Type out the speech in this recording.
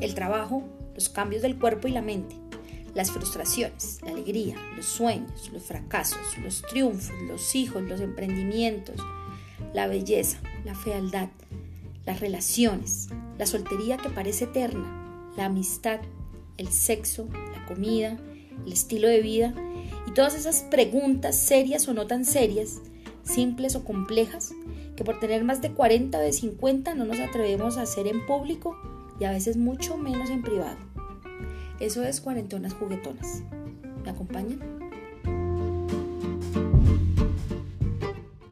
el trabajo, los cambios del cuerpo y la mente, las frustraciones, la alegría, los sueños, los fracasos, los triunfos, los hijos, los emprendimientos, la belleza, la fealdad, las relaciones, la soltería que parece eterna, la amistad, el sexo, la comida, el estilo de vida y todas esas preguntas serias o no tan serias, simples o complejas, que por tener más de 40 o de 50 no nos atrevemos a hacer en público y a veces mucho menos en privado. Eso es cuarentonas juguetonas. ¿Me acompañan?